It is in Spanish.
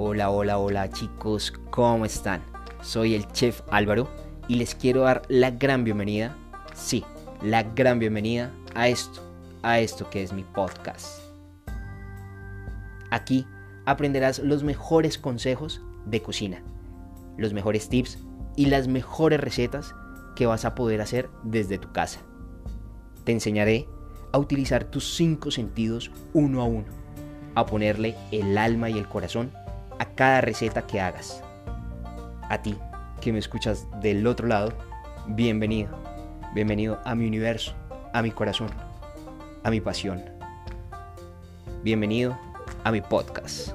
Hola, hola, hola chicos, ¿cómo están? Soy el chef Álvaro y les quiero dar la gran bienvenida, sí, la gran bienvenida a esto, a esto que es mi podcast. Aquí aprenderás los mejores consejos de cocina, los mejores tips y las mejores recetas que vas a poder hacer desde tu casa. Te enseñaré a utilizar tus cinco sentidos uno a uno, a ponerle el alma y el corazón a cada receta que hagas. A ti, que me escuchas del otro lado, bienvenido, bienvenido a mi universo, a mi corazón, a mi pasión. Bienvenido a mi podcast.